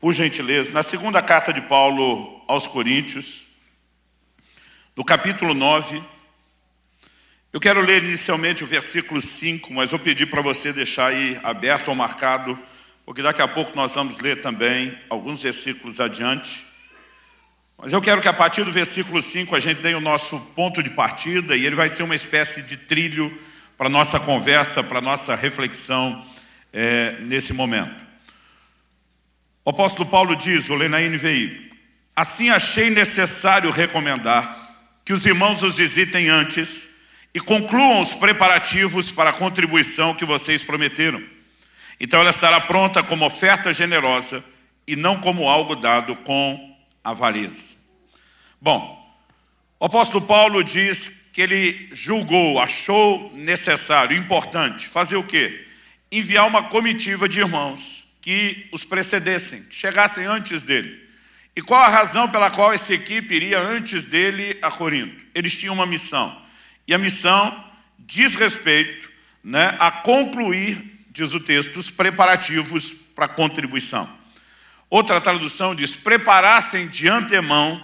por gentileza, na segunda carta de Paulo aos Coríntios, no capítulo 9, eu quero ler inicialmente o versículo 5, mas vou pedir para você deixar aí aberto ou marcado, porque daqui a pouco nós vamos ler também alguns versículos adiante. Mas eu quero que a partir do versículo 5 a gente tenha o nosso ponto de partida e ele vai ser uma espécie de trilho para nossa conversa, para nossa reflexão é, nesse momento. O apóstolo Paulo diz, vou ler na NVI, assim achei necessário recomendar que os irmãos os visitem antes e concluam os preparativos para a contribuição que vocês prometeram. Então ela estará pronta como oferta generosa e não como algo dado com avareza. Bom, o apóstolo Paulo diz que ele julgou, achou necessário, importante, fazer o quê? Enviar uma comitiva de irmãos que os precedessem, que chegassem antes dele. E qual a razão pela qual essa equipe iria antes dele a Corinto? Eles tinham uma missão. E a missão diz respeito né, a concluir, diz o texto, os preparativos para a contribuição. Outra tradução diz: preparassem de antemão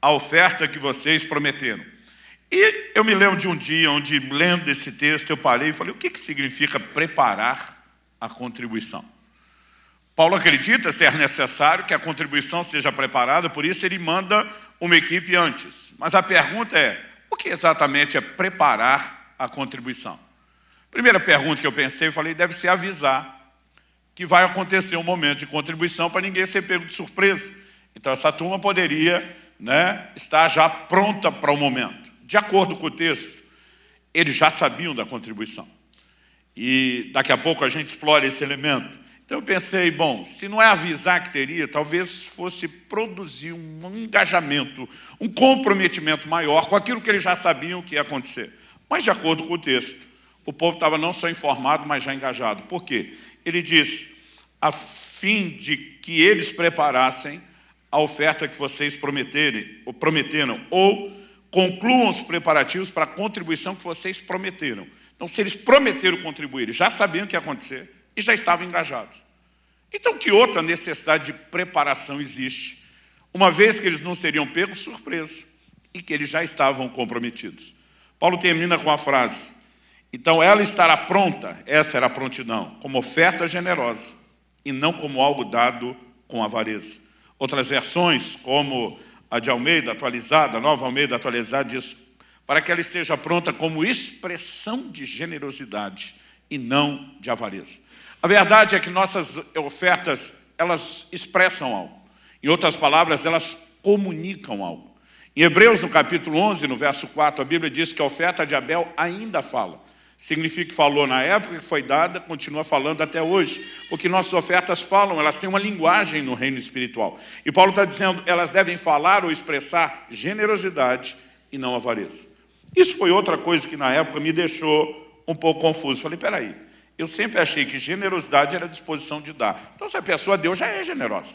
a oferta que vocês prometeram. E eu me lembro de um dia onde, lendo esse texto, eu parei e falei: o que, que significa preparar a contribuição? Paulo acredita ser necessário que a contribuição seja preparada, por isso ele manda uma equipe antes. Mas a pergunta é: o que exatamente é preparar a contribuição? Primeira pergunta que eu pensei, eu falei: deve ser avisar que vai acontecer um momento de contribuição para ninguém ser pego de surpresa. Então, essa turma poderia né, estar já pronta para o momento. De acordo com o texto, eles já sabiam da contribuição. E daqui a pouco a gente explora esse elemento. Então eu pensei, bom, se não é avisar que teria, talvez fosse produzir um engajamento, um comprometimento maior com aquilo que eles já sabiam que ia acontecer. Mas de acordo com o texto, o povo estava não só informado, mas já engajado. Por quê? ele diz, a fim de que eles preparassem a oferta que vocês prometerem, ou prometeram, ou concluam os preparativos para a contribuição que vocês prometeram. Então, se eles prometeram contribuir, eles já sabiam o que ia acontecer e já estavam engajados. Então, que outra necessidade de preparação existe, uma vez que eles não seriam pegos surpresa e que eles já estavam comprometidos? Paulo termina com a frase: então ela estará pronta, essa era a prontidão, como oferta generosa e não como algo dado com avareza. Outras versões, como a de Almeida atualizada, a nova Almeida atualizada, diz para que ela esteja pronta como expressão de generosidade e não de avareza. A verdade é que nossas ofertas, elas expressam algo. Em outras palavras, elas comunicam algo. Em Hebreus, no capítulo 11, no verso 4, a Bíblia diz que a oferta de Abel ainda fala. Significa que falou na época que foi dada, continua falando até hoje. Porque nossas ofertas falam, elas têm uma linguagem no reino espiritual. E Paulo está dizendo, elas devem falar ou expressar generosidade e não avareza. Isso foi outra coisa que na época me deixou um pouco confuso. Falei, peraí, eu sempre achei que generosidade era disposição de dar. Então, se a pessoa deu, já é generosa.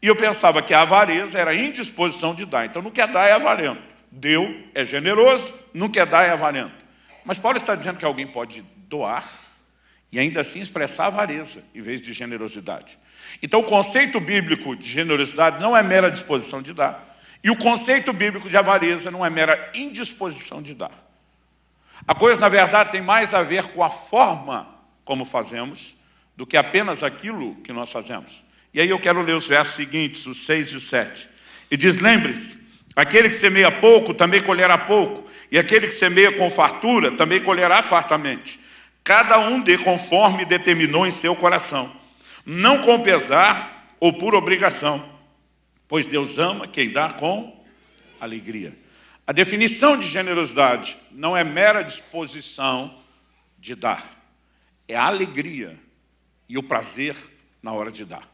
E eu pensava que a avareza era indisposição de dar. Então, não quer dar é avarento. Deu é generoso, não quer dar é avarento. Mas Paulo está dizendo que alguém pode doar e ainda assim expressar avareza em vez de generosidade. Então, o conceito bíblico de generosidade não é mera disposição de dar, e o conceito bíblico de avareza não é mera indisposição de dar. A coisa, na verdade, tem mais a ver com a forma como fazemos do que apenas aquilo que nós fazemos. E aí eu quero ler os versos seguintes, os 6 e os 7. E diz: Lembre-se Aquele que semeia pouco também colherá pouco, e aquele que semeia com fartura também colherá fartamente. Cada um dê conforme determinou em seu coração, não com pesar ou por obrigação, pois Deus ama quem dá com alegria. A definição de generosidade não é mera disposição de dar, é a alegria e o prazer na hora de dar.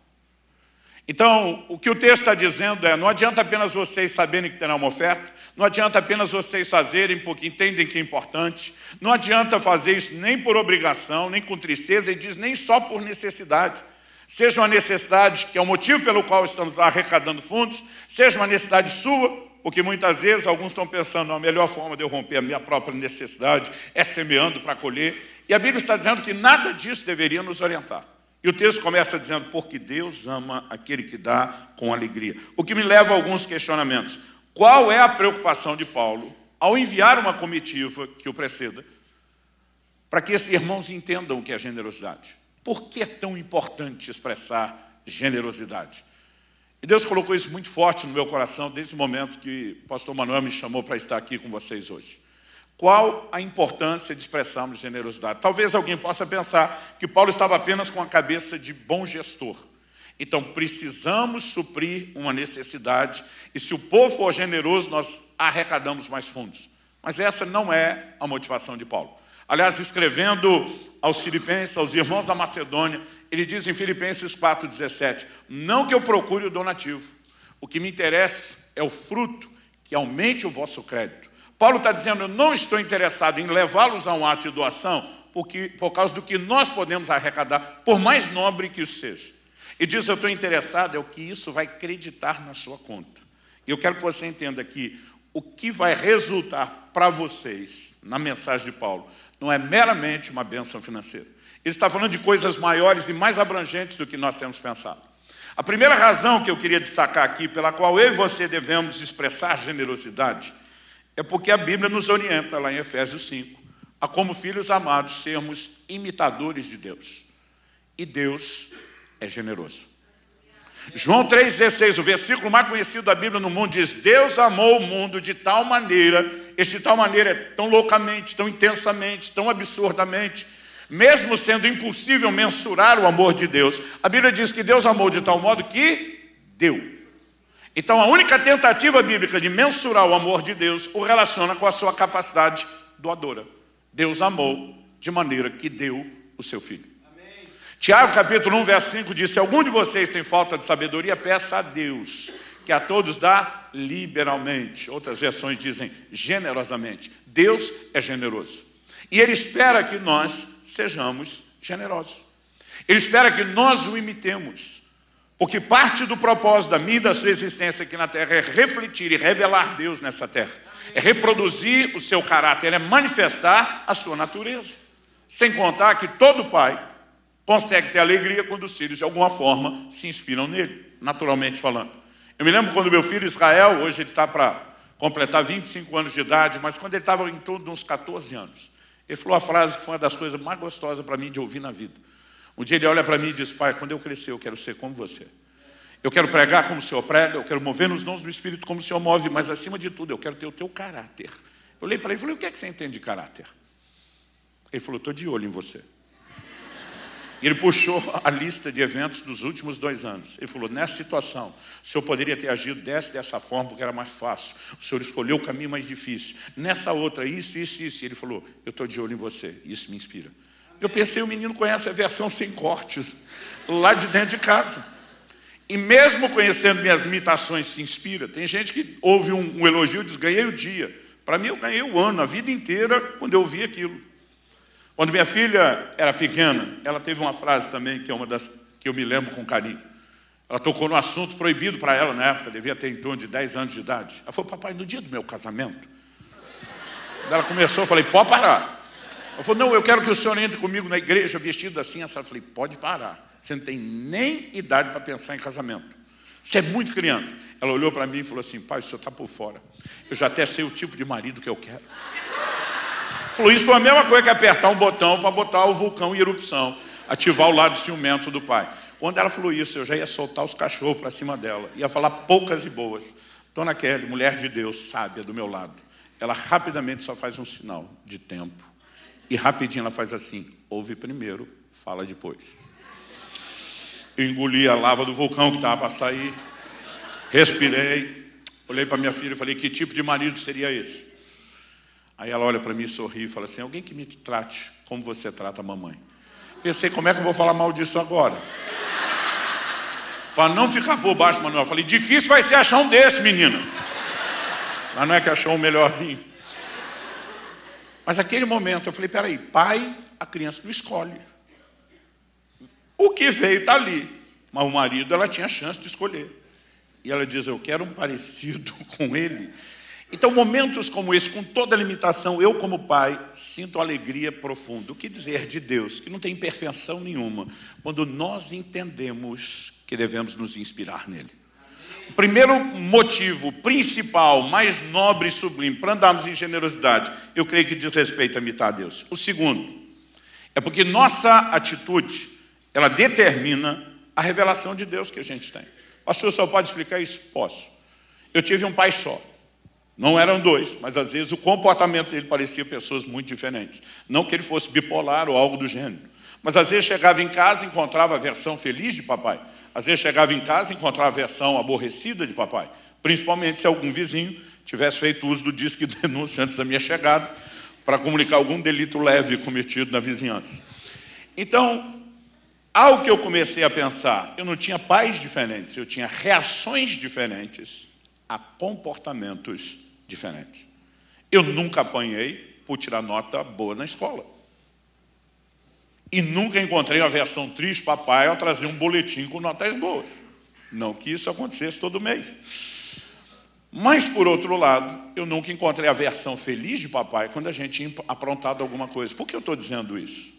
Então, o que o texto está dizendo é: não adianta apenas vocês saberem que terá uma oferta, não adianta apenas vocês fazerem porque entendem que é importante, não adianta fazer isso nem por obrigação, nem com tristeza, e diz nem só por necessidade. Seja uma necessidade que é o motivo pelo qual estamos lá arrecadando fundos, seja uma necessidade sua, porque muitas vezes alguns estão pensando, a melhor forma de eu romper a minha própria necessidade é semeando para colher. E a Bíblia está dizendo que nada disso deveria nos orientar. E o texto começa dizendo, porque Deus ama aquele que dá com alegria. O que me leva a alguns questionamentos. Qual é a preocupação de Paulo ao enviar uma comitiva que o preceda, para que esses irmãos entendam o que é generosidade? Por que é tão importante expressar generosidade? E Deus colocou isso muito forte no meu coração desde o momento que o pastor Manuel me chamou para estar aqui com vocês hoje. Qual a importância de expressarmos generosidade? Talvez alguém possa pensar que Paulo estava apenas com a cabeça de bom gestor. Então, precisamos suprir uma necessidade, e se o povo for generoso, nós arrecadamos mais fundos. Mas essa não é a motivação de Paulo. Aliás, escrevendo aos filipenses, aos irmãos da Macedônia, ele diz em Filipenses 4,17: Não que eu procure o donativo, o que me interessa é o fruto que aumente o vosso crédito Paulo está dizendo, eu não estou interessado em levá-los a um ato de doação, porque, por causa do que nós podemos arrecadar, por mais nobre que isso seja. E diz, eu estou interessado, é o que isso vai acreditar na sua conta. E eu quero que você entenda que o que vai resultar para vocês na mensagem de Paulo não é meramente uma bênção financeira. Ele está falando de coisas maiores e mais abrangentes do que nós temos pensado. A primeira razão que eu queria destacar aqui, pela qual eu e você devemos expressar generosidade, é porque a Bíblia nos orienta, lá em Efésios 5, a como filhos amados sermos imitadores de Deus. E Deus é generoso. João 3,16, o versículo mais conhecido da Bíblia no mundo, diz: Deus amou o mundo de tal maneira, este tal maneira é tão loucamente, tão intensamente, tão absurdamente, mesmo sendo impossível mensurar o amor de Deus. A Bíblia diz que Deus amou de tal modo que deu. Então, a única tentativa bíblica de mensurar o amor de Deus o relaciona com a sua capacidade doadora. Deus amou de maneira que deu o seu filho. Amém. Tiago, capítulo 1, verso 5 diz: Se algum de vocês tem falta de sabedoria, peça a Deus, que a todos dá liberalmente. Outras versões dizem generosamente. Deus é generoso. E Ele espera que nós sejamos generosos. Ele espera que nós o imitemos. Porque parte do propósito da minha e da sua existência aqui na terra é refletir e revelar Deus nessa terra. É reproduzir o seu caráter, é manifestar a sua natureza. Sem contar que todo pai consegue ter alegria quando os filhos, de alguma forma, se inspiram nele, naturalmente falando. Eu me lembro quando meu filho Israel, hoje ele está para completar 25 anos de idade, mas quando ele estava em torno de uns 14 anos, ele falou a frase que foi uma das coisas mais gostosas para mim de ouvir na vida. Um dia ele olha para mim e diz: Pai, quando eu crescer, eu quero ser como você. Eu quero pregar como o Senhor prega, eu quero mover nos dons do Espírito como o Senhor move, mas acima de tudo, eu quero ter o teu caráter. Eu olhei para ele e falei: O que é que você entende de caráter? Ele falou: Estou de olho em você. E ele puxou a lista de eventos dos últimos dois anos. Ele falou: nessa situação, o senhor poderia ter agido dessa dessa forma, porque era mais fácil. O senhor escolheu o caminho mais difícil. Nessa outra, isso, isso, isso. E ele falou: eu estou de olho em você. Isso me inspira. Eu pensei, o menino conhece a versão sem cortes, lá de dentro de casa. E mesmo conhecendo minhas limitações, se inspira. Tem gente que ouve um, um elogio e diz, ganhei o dia. Para mim, eu ganhei o ano, a vida inteira, quando eu ouvi aquilo. Quando minha filha era pequena, ela teve uma frase também, que é uma das que eu me lembro com carinho. Ela tocou no assunto proibido para ela na época, devia ter em torno de 10 anos de idade. Ela falou, papai, no dia do meu casamento. Quando ela começou, eu falei, pode parar. Ela falou, não, eu quero que o senhor entre comigo na igreja vestido assim. Eu falei, pode parar. Você não tem nem idade para pensar em casamento. Você é muito criança. Ela olhou para mim e falou assim, pai, o senhor está por fora. Eu já até sei o tipo de marido que eu quero. Falou, isso foi a mesma coisa que apertar um botão para botar o vulcão em erupção, ativar o lado ciumento do pai. Quando ela falou isso, eu já ia soltar os cachorros para cima dela. Ia falar poucas e boas. Dona Kelly, mulher de Deus, sábia do meu lado. Ela rapidamente só faz um sinal de tempo. E rapidinho ela faz assim: ouve primeiro, fala depois. Eu engoli a lava do vulcão que estava para sair, respirei, olhei para minha filha e falei: que tipo de marido seria esse? Aí ela olha para mim, sorri e fala assim: alguém que me trate como você trata a mamãe. Pensei: como é que eu vou falar mal disso agora? Para não ficar por baixo, Manuel. Falei: difícil vai ser achar um desse, menina. Mas não é que achou um melhorzinho. Mas naquele momento eu falei: peraí, pai, a criança não escolhe. O que veio está ali. Mas o marido, ela tinha chance de escolher. E ela diz: Eu quero um parecido com ele. Então, momentos como esse, com toda a limitação, eu, como pai, sinto alegria profunda. O que dizer de Deus, que não tem imperfeição nenhuma, quando nós entendemos que devemos nos inspirar nele. Primeiro motivo principal, mais nobre e sublime, para andarmos em generosidade, eu creio que diz respeito a imitar a Deus. O segundo, é porque nossa atitude, ela determina a revelação de Deus que a gente tem. Pastor, só pode explicar isso? Posso. Eu tive um pai só. Não eram dois, mas às vezes o comportamento dele parecia pessoas muito diferentes. Não que ele fosse bipolar ou algo do gênero. Mas às vezes chegava em casa e encontrava a versão feliz de papai. Às vezes chegava em casa e encontrava a versão aborrecida de papai. Principalmente se algum vizinho tivesse feito uso do disque de denúncia antes da minha chegada para comunicar algum delito leve cometido na vizinhança. Então, ao que eu comecei a pensar, eu não tinha pais diferentes, eu tinha reações diferentes a comportamentos diferentes. Eu nunca apanhei por tirar nota boa na escola. E nunca encontrei a versão triste papai ao trazer um boletim com notas boas. Não que isso acontecesse todo mês. Mas, por outro lado, eu nunca encontrei a versão feliz de papai quando a gente tinha aprontado alguma coisa. Por que eu estou dizendo isso?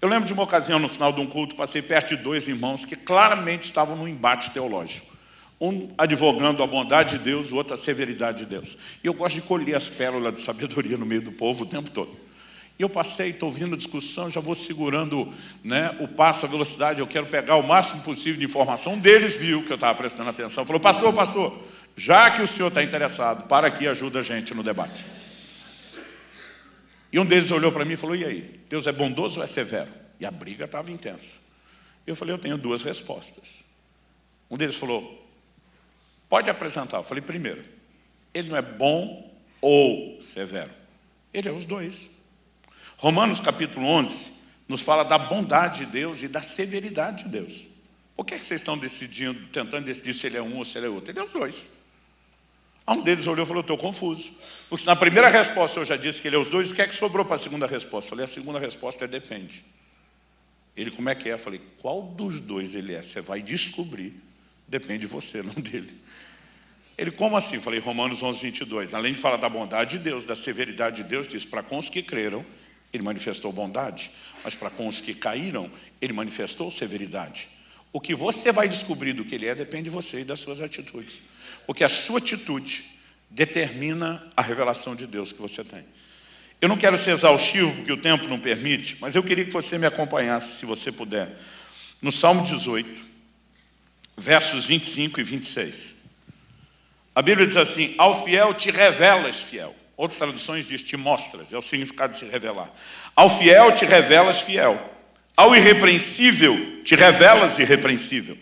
Eu lembro de uma ocasião, no final de um culto, passei perto de dois irmãos que claramente estavam num embate teológico. Um advogando a bondade de Deus, o outro a severidade de Deus. E eu gosto de colher as pérolas de sabedoria no meio do povo o tempo todo. Eu passei, estou ouvindo a discussão, já vou segurando né, o passo, a velocidade, eu quero pegar o máximo possível de informação. Um deles viu que eu estava prestando atenção, falou, pastor, pastor, já que o senhor está interessado, para aqui ajuda a gente no debate. E um deles olhou para mim e falou, e aí, Deus é bondoso ou é severo? E a briga estava intensa. Eu falei, eu tenho duas respostas. Um deles falou, pode apresentar. Eu falei, primeiro, ele não é bom ou severo. Ele é os dois. Romanos capítulo 11 nos fala da bondade de Deus e da severidade de Deus. Por que, é que vocês estão decidindo, tentando decidir se ele é um ou se ele é outro? Ele é os dois. Um deles olhou e falou, estou confuso. Porque na primeira resposta eu já disse que ele é os dois, o que é que sobrou para a segunda resposta? Eu falei, a segunda resposta é depende. Ele, como é que é? Eu falei, qual dos dois ele é? Você vai descobrir. Depende de você, não dele. Ele, como assim? Eu falei, Romanos 11, 22. Além de falar da bondade de Deus, da severidade de Deus, diz, para com os que creram, ele manifestou bondade, mas para com os que caíram, ele manifestou severidade. O que você vai descobrir do que ele é depende de você e das suas atitudes. Porque a sua atitude determina a revelação de Deus que você tem. Eu não quero ser exaustivo, porque o tempo não permite, mas eu queria que você me acompanhasse, se você puder, no Salmo 18, versos 25 e 26. A Bíblia diz assim: Ao fiel te revelas, fiel. Outras traduções diz te mostras, é o significado de se revelar. Ao fiel te revelas fiel. Ao irrepreensível te revelas irrepreensível.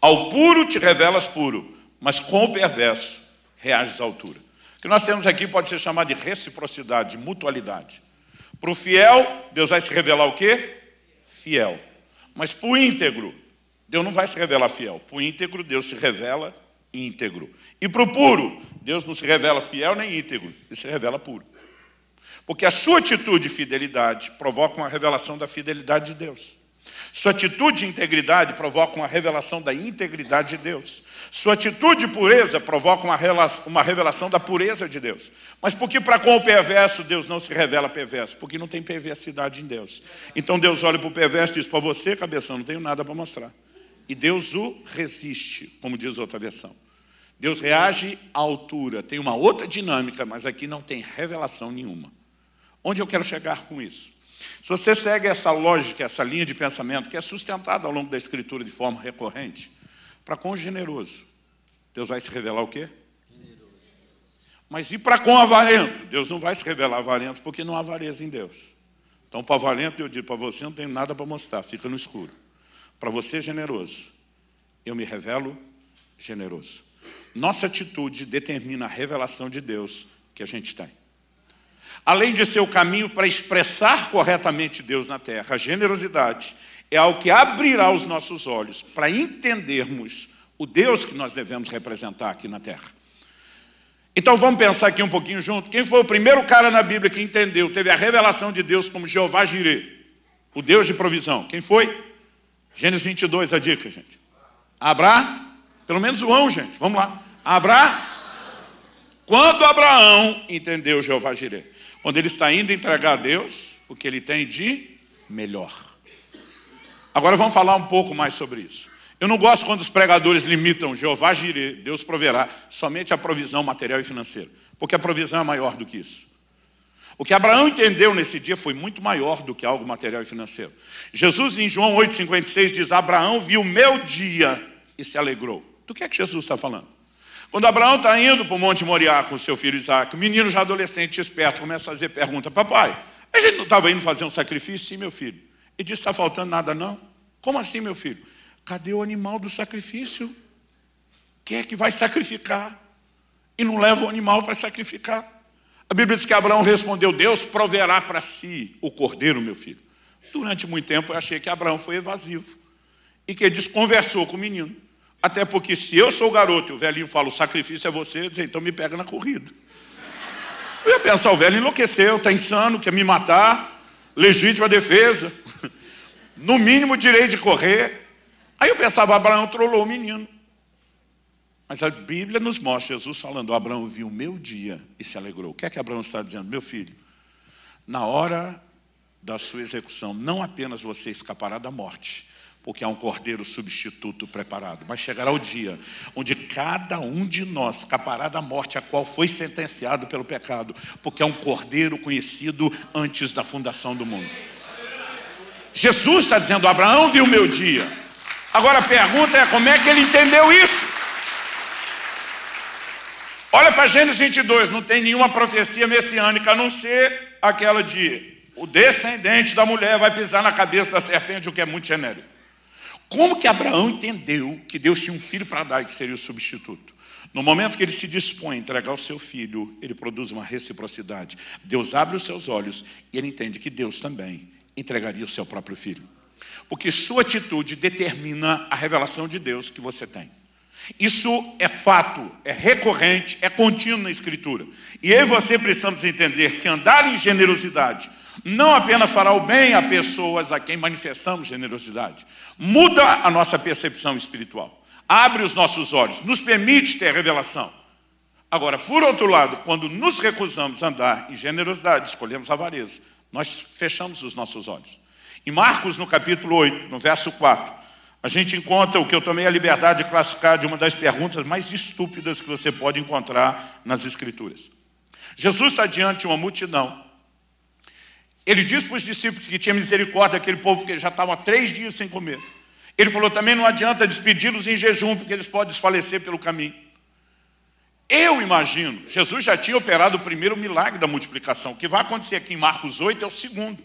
Ao puro te revelas puro, mas com o perverso reages à altura. O que nós temos aqui pode ser chamado de reciprocidade, de mutualidade. Para o fiel, Deus vai se revelar o quê? Fiel. Mas para o íntegro, Deus não vai se revelar fiel. Para o íntegro, Deus se revela íntegro. E para o puro, Deus não se revela fiel nem íntegro, ele se revela puro. Porque a sua atitude de fidelidade provoca uma revelação da fidelidade de Deus. Sua atitude de integridade provoca uma revelação da integridade de Deus. Sua atitude de pureza provoca uma revelação da pureza de Deus. Mas por que para com o perverso Deus não se revela perverso? Porque não tem perversidade em Deus. Então Deus olha para o perverso e diz, para você, cabeção, não tenho nada para mostrar. E Deus o resiste, como diz outra versão. Deus reage à altura, tem uma outra dinâmica, mas aqui não tem revelação nenhuma. Onde eu quero chegar com isso? Se você segue essa lógica, essa linha de pensamento, que é sustentada ao longo da Escritura de forma recorrente, para com o generoso, Deus vai se revelar o quê? Generoso. Mas e para com o avarento? Deus não vai se revelar avarento porque não há avareza em Deus. Então, para o avarento, eu digo para você, não tenho nada para mostrar, fica no escuro. Para você, generoso, eu me revelo generoso. Nossa atitude determina a revelação de Deus que a gente tem. Além de ser o caminho para expressar corretamente Deus na terra, a generosidade é algo que abrirá os nossos olhos para entendermos o Deus que nós devemos representar aqui na terra. Então vamos pensar aqui um pouquinho junto. Quem foi o primeiro cara na Bíblia que entendeu, teve a revelação de Deus como Jeová Jireh, o Deus de provisão? Quem foi? Gênesis 22, a dica, gente. Abraão pelo menos o gente. Vamos lá. Abraão. Quando Abraão entendeu Jeová Jireh, quando ele está indo entregar a Deus o que ele tem de melhor. Agora vamos falar um pouco mais sobre isso. Eu não gosto quando os pregadores limitam Jeová Jireh, Deus proverá, somente a provisão material e financeira, porque a provisão é maior do que isso. O que Abraão entendeu nesse dia foi muito maior do que algo material e financeiro. Jesus, em João 8,56, diz: Abraão viu meu dia e se alegrou. Do que é que Jesus está falando? Quando Abraão está indo para o Monte Moriá com seu filho Isaac, o menino já adolescente, esperto, começa a fazer pergunta: Papai, a gente não estava indo fazer um sacrifício? Sim, meu filho. Ele disse: Está faltando nada, não? Como assim, meu filho? Cadê o animal do sacrifício? Quem é que vai sacrificar? E não leva o animal para sacrificar. A Bíblia diz que Abraão respondeu: Deus proverá para si o cordeiro, meu filho. Durante muito tempo eu achei que Abraão foi evasivo e que ele desconversou com o menino. Até porque se eu sou o garoto e o velhinho fala, o sacrifício é você, diz, então me pega na corrida. Eu ia pensar, o velho enlouqueceu, está insano, quer me matar, legítima defesa, no mínimo direito de correr. Aí eu pensava, Abraão trollou o menino. Mas a Bíblia nos mostra Jesus falando, Abraão viu o meu dia e se alegrou. O que é que Abraão está dizendo? Meu filho, na hora da sua execução, não apenas você escapará da morte, porque há um cordeiro substituto preparado. Mas chegará o dia onde cada um de nós escapará da morte a qual foi sentenciado pelo pecado, porque é um cordeiro conhecido antes da fundação do mundo. Jesus está dizendo: Abraão viu meu dia. Agora a pergunta é: como é que ele entendeu isso? Olha para Gênesis 22, não tem nenhuma profecia messiânica a não ser aquela de o descendente da mulher vai pisar na cabeça da serpente, o que é muito genérico. Como que Abraão entendeu que Deus tinha um filho para dar e que seria o substituto? No momento que ele se dispõe a entregar o seu filho, ele produz uma reciprocidade. Deus abre os seus olhos e ele entende que Deus também entregaria o seu próprio filho. Porque sua atitude determina a revelação de Deus que você tem. Isso é fato, é recorrente, é contínuo na Escritura. E eu e você precisamos entender que andar em generosidade não apenas fará o bem a pessoas a quem manifestamos generosidade, muda a nossa percepção espiritual, abre os nossos olhos, nos permite ter revelação. Agora, por outro lado, quando nos recusamos a andar em generosidade, escolhemos avareza, nós fechamos os nossos olhos. Em Marcos, no capítulo 8, no verso 4, a gente encontra o que eu tomei a liberdade de classificar de uma das perguntas mais estúpidas que você pode encontrar nas Escrituras. Jesus está diante de uma multidão ele disse para os discípulos que tinha misericórdia daquele povo que já estavam há três dias sem comer. Ele falou: também não adianta despedi-los em jejum, porque eles podem desfalecer pelo caminho. Eu imagino, Jesus já tinha operado o primeiro milagre da multiplicação. O que vai acontecer aqui em Marcos 8 é o segundo.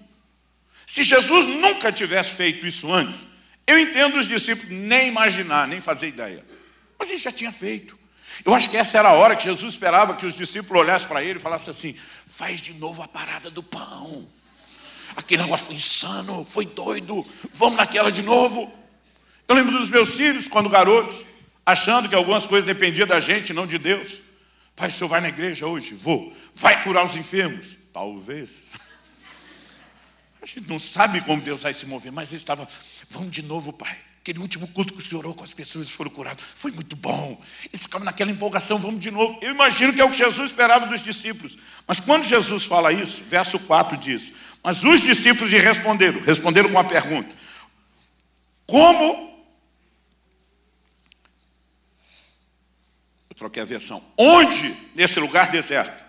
Se Jesus nunca tivesse feito isso antes, eu entendo os discípulos nem imaginar, nem fazer ideia. Mas ele já tinha feito. Eu acho que essa era a hora que Jesus esperava que os discípulos olhassem para ele e falassem assim: faz de novo a parada do pão aquele negócio foi insano, foi doido, vamos naquela de novo. Eu lembro dos meus filhos, quando garotos, achando que algumas coisas dependiam da gente, não de Deus. Pai, o senhor vai na igreja hoje? Vou. Vai curar os enfermos? Talvez. A gente não sabe como Deus vai se mover, mas ele estava, vamos de novo, pai. Aquele último culto que o senhor orou com as pessoas foram curadas, foi muito bom. Eles ficavam naquela empolgação, vamos de novo. Eu imagino que é o que Jesus esperava dos discípulos. Mas quando Jesus fala isso, verso 4 diz: mas os discípulos lhe responderam, responderam com a pergunta: Como? Eu troquei a versão. Onde, nesse lugar deserto,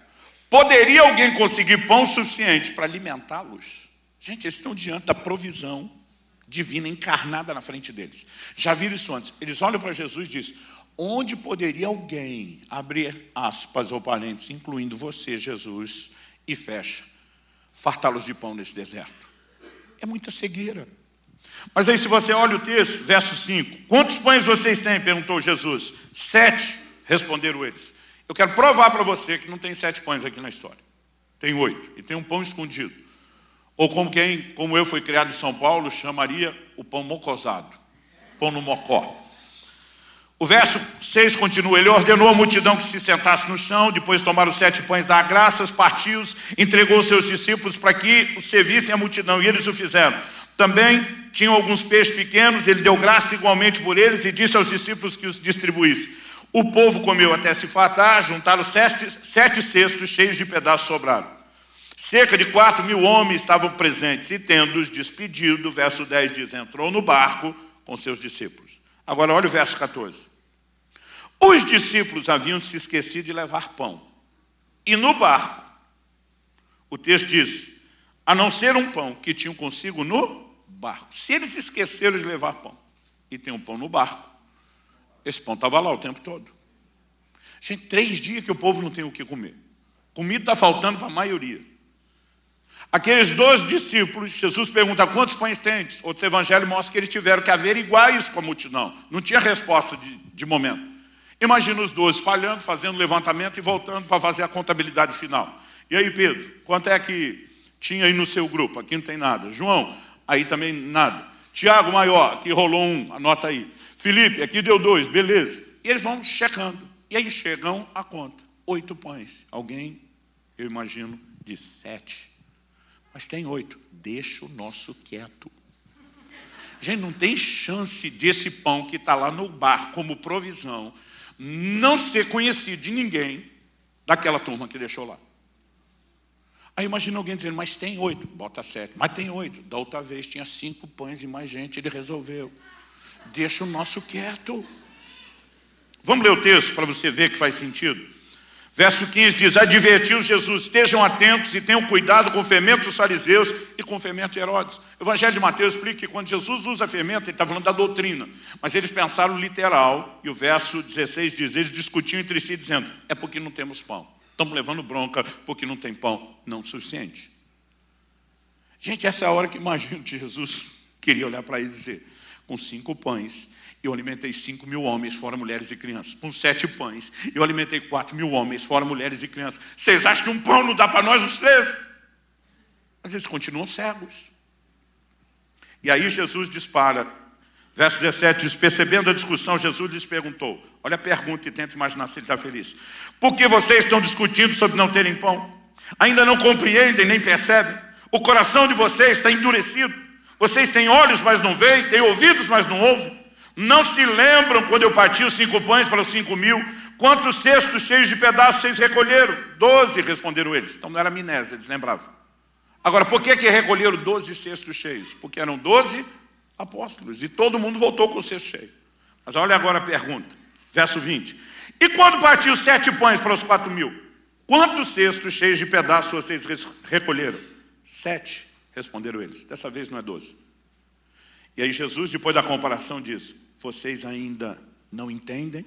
poderia alguém conseguir pão suficiente para alimentá-los? Gente, eles estão diante da provisão divina encarnada na frente deles. Já viram isso antes? Eles olham para Jesus e dizem: Onde poderia alguém abrir aspas ou parênteses, incluindo você, Jesus, e fecha? fartá-los de pão nesse deserto. É muita cegueira. Mas aí, se você olha o texto, verso 5: Quantos pães vocês têm? perguntou Jesus. Sete, responderam eles. Eu quero provar para você que não tem sete pães aqui na história. Tem oito. E tem um pão escondido. Ou como quem, como eu fui criado em São Paulo, chamaria o pão mocosado. Pão no mocó. O verso 6 continua: Ele ordenou à multidão que se sentasse no chão, depois de tomar os sete pães, dar graças, partiu-os, entregou os seus discípulos para que o servissem a multidão, e eles o fizeram. Também tinham alguns peixes pequenos, ele deu graça igualmente por eles e disse aos discípulos que os distribuísse. O povo comeu até se fartar, juntaram sete, sete cestos cheios de pedaços sobrados. Cerca de quatro mil homens estavam presentes e, tendo-os despedido, verso 10 diz: entrou no barco com seus discípulos. Agora, olha o verso 14. Os discípulos haviam se esquecido de levar pão. E no barco, o texto diz: a não ser um pão que tinham consigo no barco. Se eles esqueceram de levar pão e tem um pão no barco, esse pão estava lá o tempo todo. Gente, três dias que o povo não tem o que comer. Comida está faltando para a maioria. Aqueles dois discípulos, Jesus pergunta quantos pães tem? Outros evangelhos mostram que eles tiveram que averiguar isso com a multidão. Não tinha resposta de, de momento. Imagina os dois falhando, fazendo levantamento e voltando para fazer a contabilidade final. E aí, Pedro, quanto é que tinha aí no seu grupo? Aqui não tem nada. João, aí também nada. Tiago maior, aqui rolou um, anota aí. Felipe, aqui deu dois, beleza. E eles vão checando. E aí chegam a conta. Oito pães. Alguém, eu imagino, de sete. Mas tem oito. Deixa o nosso quieto. Gente, não tem chance desse pão que está lá no bar como provisão não ser conhecido de ninguém daquela turma que deixou lá. Aí imagina alguém dizendo, mas tem oito, bota sete, mas tem oito. Da outra vez tinha cinco pães e mais gente, ele resolveu. Deixa o nosso quieto. Vamos ler o texto para você ver que faz sentido. Verso 15 diz: Advertiu Jesus, estejam atentos e tenham cuidado com o fermento dos fariseus e com o fermento de Herodes. O Evangelho de Mateus explica que quando Jesus usa fermento, ele está falando da doutrina, mas eles pensaram literal, e o verso 16 diz: Eles discutiam entre si, dizendo: É porque não temos pão. Estamos levando bronca porque não tem pão, não suficiente. Gente, essa é a hora que imagino que Jesus queria olhar para ele e dizer: com cinco pães, eu alimentei cinco mil homens, fora mulheres e crianças. Com sete pães, eu alimentei quatro mil homens, fora mulheres e crianças. Vocês acham que um pão não dá para nós os três? Mas eles continuam cegos. E aí Jesus dispara Verso 17 diz: Percebendo a discussão, Jesus lhes perguntou: Olha a pergunta e tenta imaginar se ele está feliz. Por que vocês estão discutindo sobre não terem pão? Ainda não compreendem nem percebem? O coração de vocês está endurecido. Vocês têm olhos, mas não veem, têm ouvidos, mas não ouvem. Não se lembram quando eu parti os cinco pães para os cinco mil? Quantos cestos cheios de pedaços vocês recolheram? Doze, responderam eles. Então não era amnésia, eles lembravam. Agora, por que, que recolheram doze cestos cheios? Porque eram doze apóstolos. E todo mundo voltou com o cesto cheio. Mas olha agora a pergunta, verso 20. E quando partiu sete pães para os quatro mil, quantos cestos cheios de pedaços vocês recolheram? Sete, responderam eles. Dessa vez não é doze. E aí Jesus, depois da comparação, diz: Vocês ainda não entendem?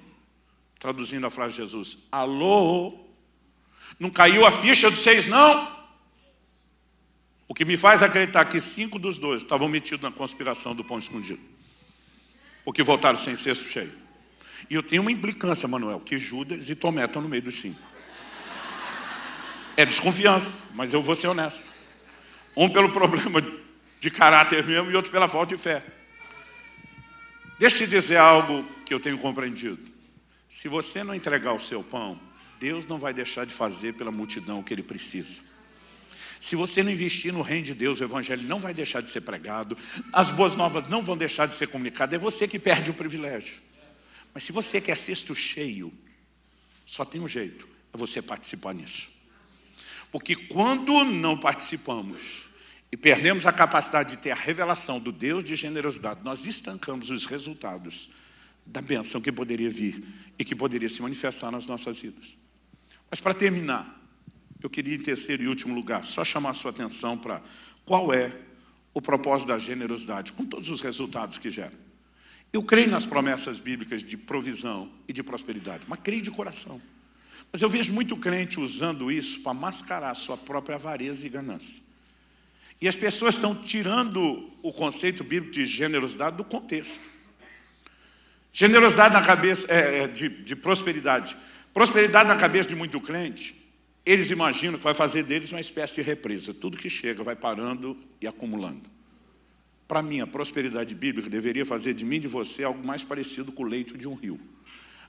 Traduzindo a frase de Jesus: Alô? Não caiu a ficha dos seis, não? O que me faz acreditar que cinco dos dois estavam metidos na conspiração do pão escondido. Porque voltaram sem cesto cheio. E eu tenho uma implicância, Manuel, que Judas e Tomé estão no meio dos cinco. É desconfiança, mas eu vou ser honesto. Um pelo problema de caráter mesmo e outro pela falta de fé. Deixa eu te dizer algo que eu tenho compreendido. Se você não entregar o seu pão, Deus não vai deixar de fazer pela multidão o que ele precisa. Se você não investir no reino de Deus, o evangelho não vai deixar de ser pregado, as boas novas não vão deixar de ser comunicadas, é você que perde o privilégio. Mas se você quer cesto cheio, só tem um jeito, é você participar nisso. Porque quando não participamos e perdemos a capacidade de ter a revelação do Deus de generosidade, nós estancamos os resultados da benção que poderia vir e que poderia se manifestar nas nossas vidas. Mas para terminar, eu queria, em terceiro e último lugar, só chamar a sua atenção para qual é o propósito da generosidade, com todos os resultados que gera. Eu creio nas promessas bíblicas de provisão e de prosperidade, mas creio de coração. Mas eu vejo muito crente usando isso para mascarar sua própria avareza e ganância. E as pessoas estão tirando o conceito bíblico de generosidade do contexto. Generosidade na cabeça é, é de, de prosperidade. Prosperidade na cabeça de muito crente eles imaginam que vai fazer deles uma espécie de represa. Tudo que chega vai parando e acumulando. Para mim, a prosperidade bíblica deveria fazer de mim e de você algo mais parecido com o leito de um rio.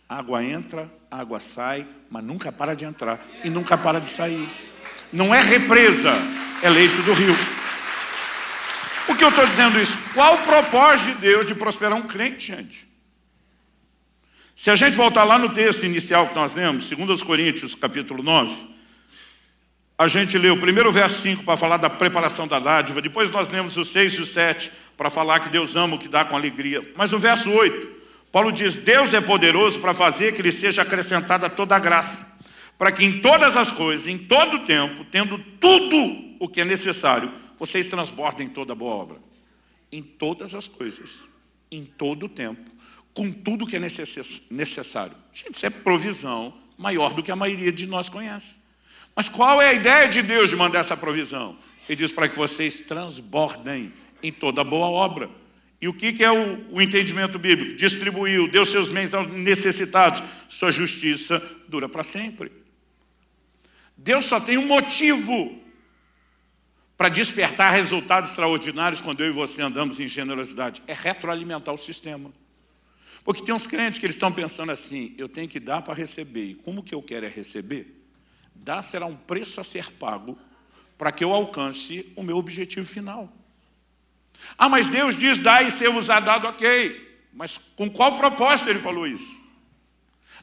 A água entra, a água sai, mas nunca para de entrar e nunca para de sair. Não é represa, é leito do rio. Por que eu estou dizendo isso? Qual o propósito de Deus de prosperar um crente, gente? Se a gente voltar lá no texto inicial que nós lemos, 2 Coríntios, capítulo 9, a gente leu o primeiro verso 5 para falar da preparação da dádiva, depois nós lemos o 6 e o 7 para falar que Deus ama o que dá com alegria. Mas no verso 8, Paulo diz: Deus é poderoso para fazer que lhe seja acrescentada toda a graça, para que em todas as coisas, em todo o tempo, tendo tudo o que é necessário, vocês transbordem toda boa obra. Em todas as coisas, em todo o tempo, com tudo que é necessário. Gente, isso é provisão maior do que a maioria de nós conhece. Mas qual é a ideia de Deus de mandar essa provisão? Ele diz para que vocês transbordem em toda boa obra. E o que é o, entendimento bíblico? Distribuiu, deu seus bens aos necessitados. Sua justiça dura para sempre. Deus só tem um motivo para despertar resultados extraordinários quando eu e você andamos em generosidade. É retroalimentar o sistema. Porque tem uns crentes que eles estão pensando assim, eu tenho que dar para receber. E como que eu quero é receber? Dar será um preço a ser pago para que eu alcance o meu objetivo final. Ah, mas Deus diz, dá e ser-vos dado, ok. Mas com qual propósito ele falou isso?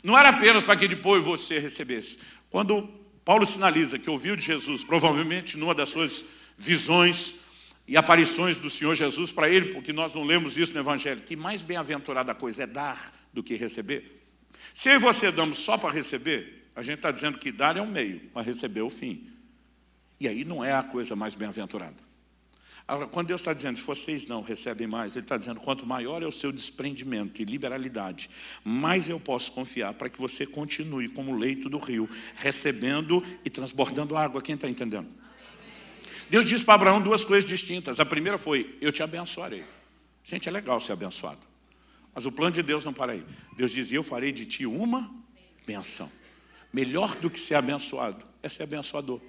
Não era apenas para que depois você recebesse. Quando Paulo sinaliza que ouviu de Jesus, provavelmente numa das suas visões, e aparições do Senhor Jesus para ele, porque nós não lemos isso no Evangelho, que mais bem-aventurada coisa é dar do que receber. Se eu e você damos só para receber, a gente está dizendo que dar é um meio, mas receber é o fim. E aí não é a coisa mais bem-aventurada. Agora, quando Deus está dizendo, vocês não recebem mais, Ele está dizendo, quanto maior é o seu desprendimento e liberalidade, mais eu posso confiar para que você continue como leito do rio, recebendo e transbordando água. Quem está entendendo? Deus disse para Abraão duas coisas distintas. A primeira foi: Eu te abençoarei. Gente, é legal ser abençoado. Mas o plano de Deus não para aí. Deus dizia: Eu farei de ti uma benção. Melhor do que ser abençoado é ser abençoador.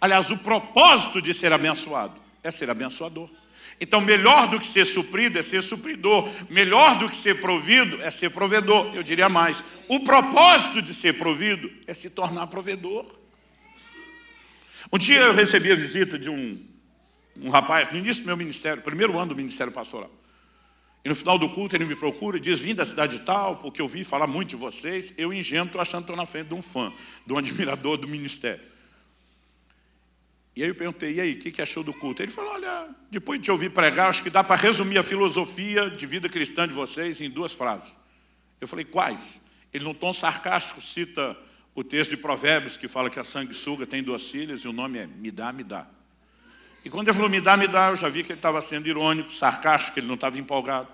Aliás, o propósito de ser abençoado é ser abençoador. Então, melhor do que ser suprido é ser supridor. Melhor do que ser provido é ser provedor. Eu diria mais: o propósito de ser provido é se tornar provedor. Um dia eu recebi a visita de um, um rapaz, no início do meu ministério, primeiro ano do ministério pastoral. E no final do culto ele me procura e diz: Vim da cidade tal, porque eu vi falar muito de vocês. Eu ingênuo, estou achando que estou na frente de um fã, de um admirador do ministério. E aí eu perguntei: E aí, o que, que achou do culto? Ele falou: Olha, depois de ouvir pregar, acho que dá para resumir a filosofia de vida cristã de vocês em duas frases. Eu falei: Quais? Ele, num tom sarcástico, cita o texto de Provérbios que fala que a sanguessuga tem duas filhas e o nome é Me dá, me dá. E quando ele falou me dá, me dá, eu já vi que ele estava sendo irônico, sarcástico, ele não estava empolgado.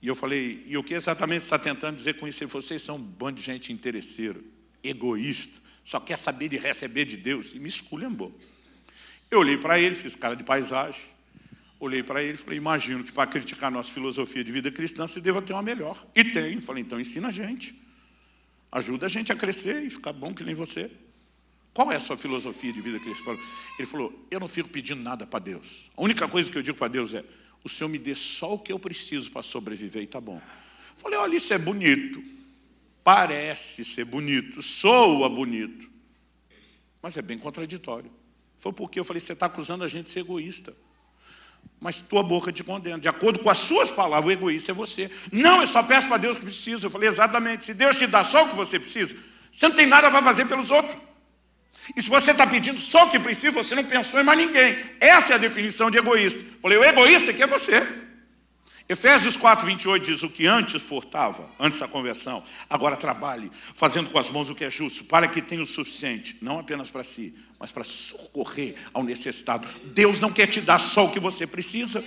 E eu falei, e o que exatamente está tentando dizer com isso? Ele falou, vocês são um bando de gente interesseira, egoísta, só quer saber de receber de Deus. E me esculhambou. Eu olhei para ele, fiz cara de paisagem, olhei para ele e falei, imagino que para criticar a nossa filosofia de vida cristã, você deva ter uma melhor. E tem. Falei, então ensina a gente. Ajuda a gente a crescer e ficar bom que nem você. Qual é a sua filosofia de vida que ele falou? Ele falou: Eu não fico pedindo nada para Deus. A única coisa que eu digo para Deus é: O Senhor me dê só o que eu preciso para sobreviver e tá bom. Falei: Olha, isso é bonito. Parece ser bonito, soa bonito, mas é bem contraditório. Foi porque eu falei: Você está acusando a gente de ser egoísta mas tua boca te condena. De acordo com as suas palavras, o egoísta é você. Não, eu só peço para Deus que preciso. Eu falei exatamente: se Deus te dá só o que você precisa, você não tem nada para fazer pelos outros. E se você está pedindo só o que precisa, você não pensou em mais ninguém. Essa é a definição de egoísta. Eu falei: o egoísta que é você. Efésios 4, 28 diz: O que antes furtava, antes da conversão, agora trabalhe, fazendo com as mãos o que é justo, para que tenha o suficiente, não apenas para si, mas para socorrer ao necessitado. Deus não quer te dar só o que você precisa.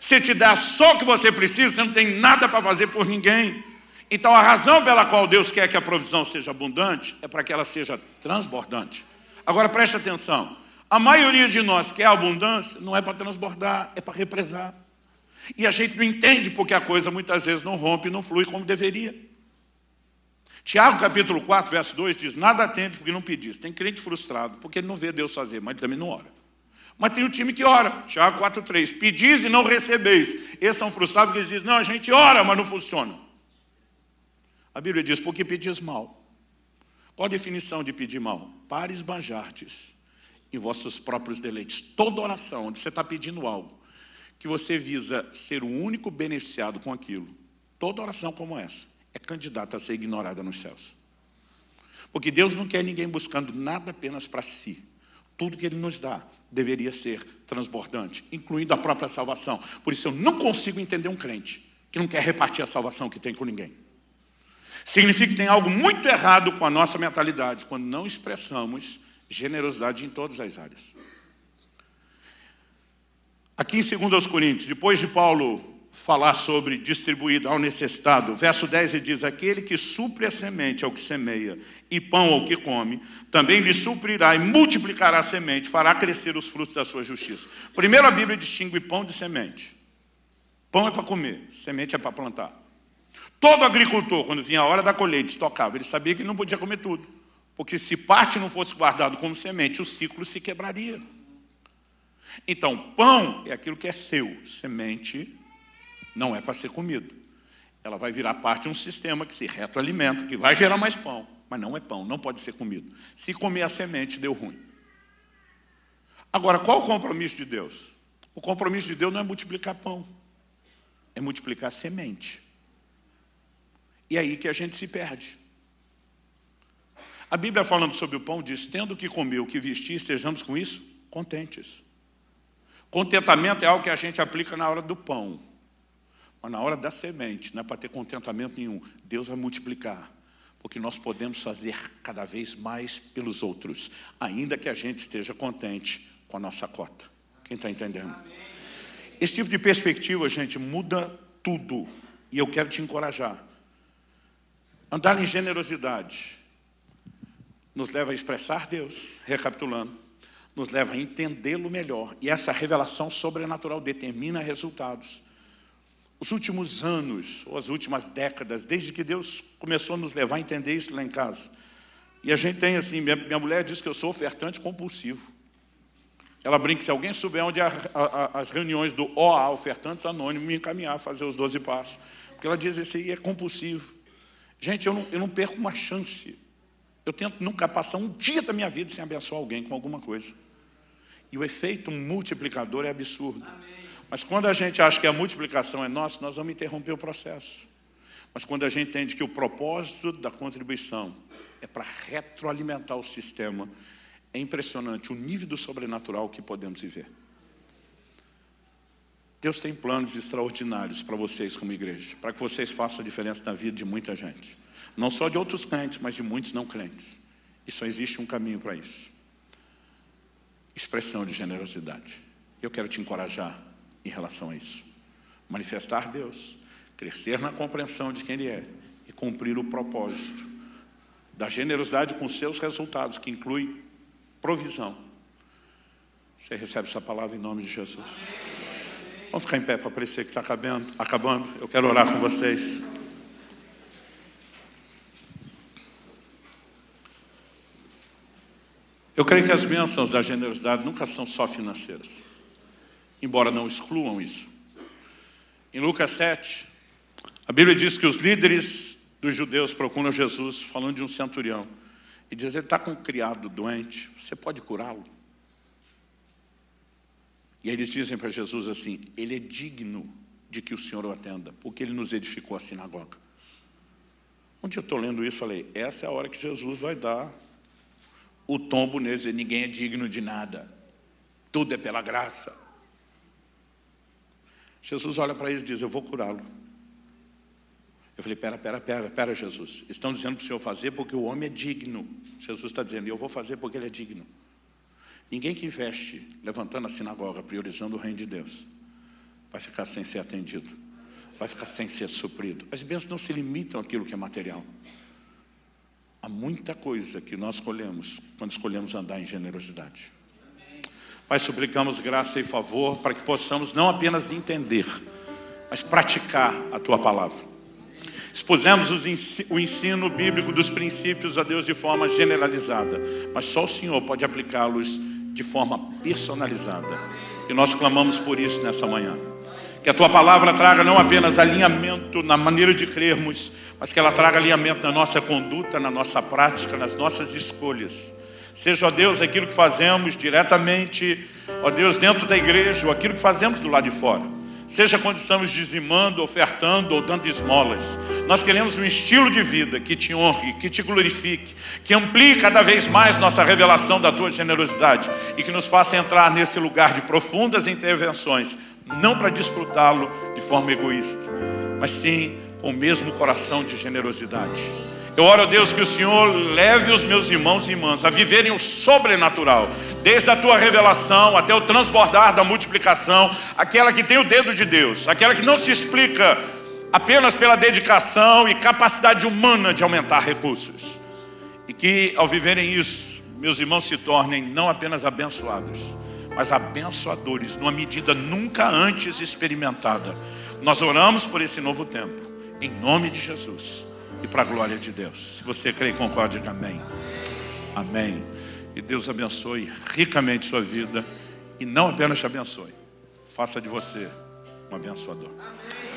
Se te der só o que você precisa, você não tem nada para fazer por ninguém. Então a razão pela qual Deus quer que a provisão seja abundante é para que ela seja transbordante. Agora preste atenção: a maioria de nós quer abundância, não é para transbordar, é para represar. E a gente não entende porque a coisa muitas vezes não rompe, não flui como deveria. Tiago capítulo 4, verso 2 diz: Nada atende porque não pedis. Tem crente frustrado porque ele não vê Deus fazer, mas ele também não ora. Mas tem o time que ora. Tiago 4, 3. Pedis e não recebeis. Esses são frustrados porque eles dizem: Não, a gente ora, mas não funciona. A Bíblia diz: Porque pedis mal. Qual a definição de pedir mal? Para esbanjartes em vossos próprios deleites. Toda oração onde você está pedindo algo, que você visa ser o único beneficiado com aquilo, toda oração como essa é candidata a ser ignorada nos céus. Porque Deus não quer ninguém buscando nada apenas para si. Tudo que Ele nos dá deveria ser transbordante, incluindo a própria salvação. Por isso eu não consigo entender um crente que não quer repartir a salvação que tem com ninguém. Significa que tem algo muito errado com a nossa mentalidade quando não expressamos generosidade em todas as áreas. Aqui em 2 Coríntios, depois de Paulo falar sobre distribuído ao necessitado. Verso 10 ele diz: Aquele que supre a semente ao que semeia e pão ao que come, também lhe suprirá e multiplicará a semente, fará crescer os frutos da sua justiça. Primeiro a Bíblia distingue pão de semente. Pão é para comer, semente é para plantar. Todo agricultor, quando vinha a hora da colheita, estocava, ele sabia que não podia comer tudo. Porque se parte não fosse guardado como semente, o ciclo se quebraria. Então, pão é aquilo que é seu, semente não é para ser comido. Ela vai virar parte de um sistema que se retroalimenta, que vai gerar mais pão, mas não é pão, não pode ser comido. Se comer a semente, deu ruim. Agora, qual o compromisso de Deus? O compromisso de Deus não é multiplicar pão, é multiplicar semente. E é aí que a gente se perde. A Bíblia falando sobre o pão diz, tendo que comer o que vestir, estejamos com isso contentes. Contentamento é algo que a gente aplica na hora do pão. Mas na hora da semente, não é para ter contentamento nenhum. Deus vai multiplicar. Porque nós podemos fazer cada vez mais pelos outros, ainda que a gente esteja contente com a nossa cota. Quem está entendendo? Esse tipo de perspectiva, gente, muda tudo. E eu quero te encorajar. Andar em generosidade nos leva a expressar Deus, recapitulando, nos leva a entendê-lo melhor. E essa revelação sobrenatural determina resultados. Os últimos anos, ou as últimas décadas, desde que Deus começou a nos levar a entender isso lá em casa. E a gente tem assim, minha, minha mulher diz que eu sou ofertante compulsivo. Ela brinca, se alguém souber onde a, a, as reuniões do OA, ofertantes anônimos, me encaminhar a fazer os 12 passos. Porque ela diz, esse aí é compulsivo. Gente, eu não, eu não perco uma chance. Eu tento nunca passar um dia da minha vida sem abençoar alguém com alguma coisa. E o efeito multiplicador é absurdo. Amém. Mas quando a gente acha que a multiplicação é nossa, nós vamos interromper o processo. Mas quando a gente entende que o propósito da contribuição é para retroalimentar o sistema, é impressionante o nível do sobrenatural que podemos viver. Deus tem planos extraordinários para vocês como igreja, para que vocês façam a diferença na vida de muita gente. Não só de outros crentes, mas de muitos não crentes. E só existe um caminho para isso. Expressão de generosidade. Eu quero te encorajar em relação a isso. Manifestar Deus, crescer na compreensão de quem Ele é e cumprir o propósito da generosidade com seus resultados, que inclui provisão. Você recebe essa palavra em nome de Jesus. Vamos ficar em pé para parecer que está acabando, acabando. Eu quero orar com vocês. Eu creio que as bênçãos da generosidade nunca são só financeiras embora não excluam isso. Em Lucas 7, a Bíblia diz que os líderes dos judeus procuram Jesus, falando de um centurião, e diz, ele está com um criado doente, você pode curá-lo? E aí eles dizem para Jesus assim, ele é digno de que o Senhor o atenda, porque ele nos edificou a sinagoga. Dia eu estou lendo isso falei, essa é a hora que Jesus vai dar o tombo neles, ninguém é digno de nada, tudo é pela graça. Jesus olha para ele e diz: Eu vou curá-lo. Eu falei: Pera, pera, pera, pera, Jesus. Estão dizendo para o Senhor fazer porque o homem é digno. Jesus está dizendo: Eu vou fazer porque ele é digno. Ninguém que investe levantando a sinagoga, priorizando o reino de Deus, vai ficar sem ser atendido, vai ficar sem ser suprido. As bênçãos não se limitam àquilo que é material. Há muita coisa que nós escolhemos quando escolhemos andar em generosidade. Pai, suplicamos graça e favor para que possamos não apenas entender, mas praticar a Tua palavra. Expusemos o ensino bíblico dos princípios a Deus de forma generalizada, mas só o Senhor pode aplicá-los de forma personalizada. E nós clamamos por isso nessa manhã. Que a Tua palavra traga não apenas alinhamento na maneira de crermos, mas que ela traga alinhamento na nossa conduta, na nossa prática, nas nossas escolhas Seja, ó Deus, aquilo que fazemos diretamente, ó Deus, dentro da igreja, ou aquilo que fazemos do lado de fora. seja quando estamos dizimando, ofertando ou dando esmolas. Nós queremos um estilo de vida que te honre, que te glorifique, que amplie cada vez mais nossa revelação da tua generosidade e que nos faça entrar nesse lugar de profundas intervenções, não para desfrutá-lo de forma egoísta, mas sim com o mesmo coração de generosidade. Eu oro a Deus que o Senhor leve os meus irmãos e irmãs a viverem o sobrenatural, desde a tua revelação até o transbordar da multiplicação, aquela que tem o dedo de Deus, aquela que não se explica apenas pela dedicação e capacidade humana de aumentar recursos. E que ao viverem isso, meus irmãos se tornem não apenas abençoados, mas abençoadores, numa medida nunca antes experimentada. Nós oramos por esse novo tempo, em nome de Jesus e para a glória de Deus. Se você crê e concorde, diga amém. Amém. E Deus abençoe ricamente sua vida e não apenas te abençoe, faça de você um abençoador.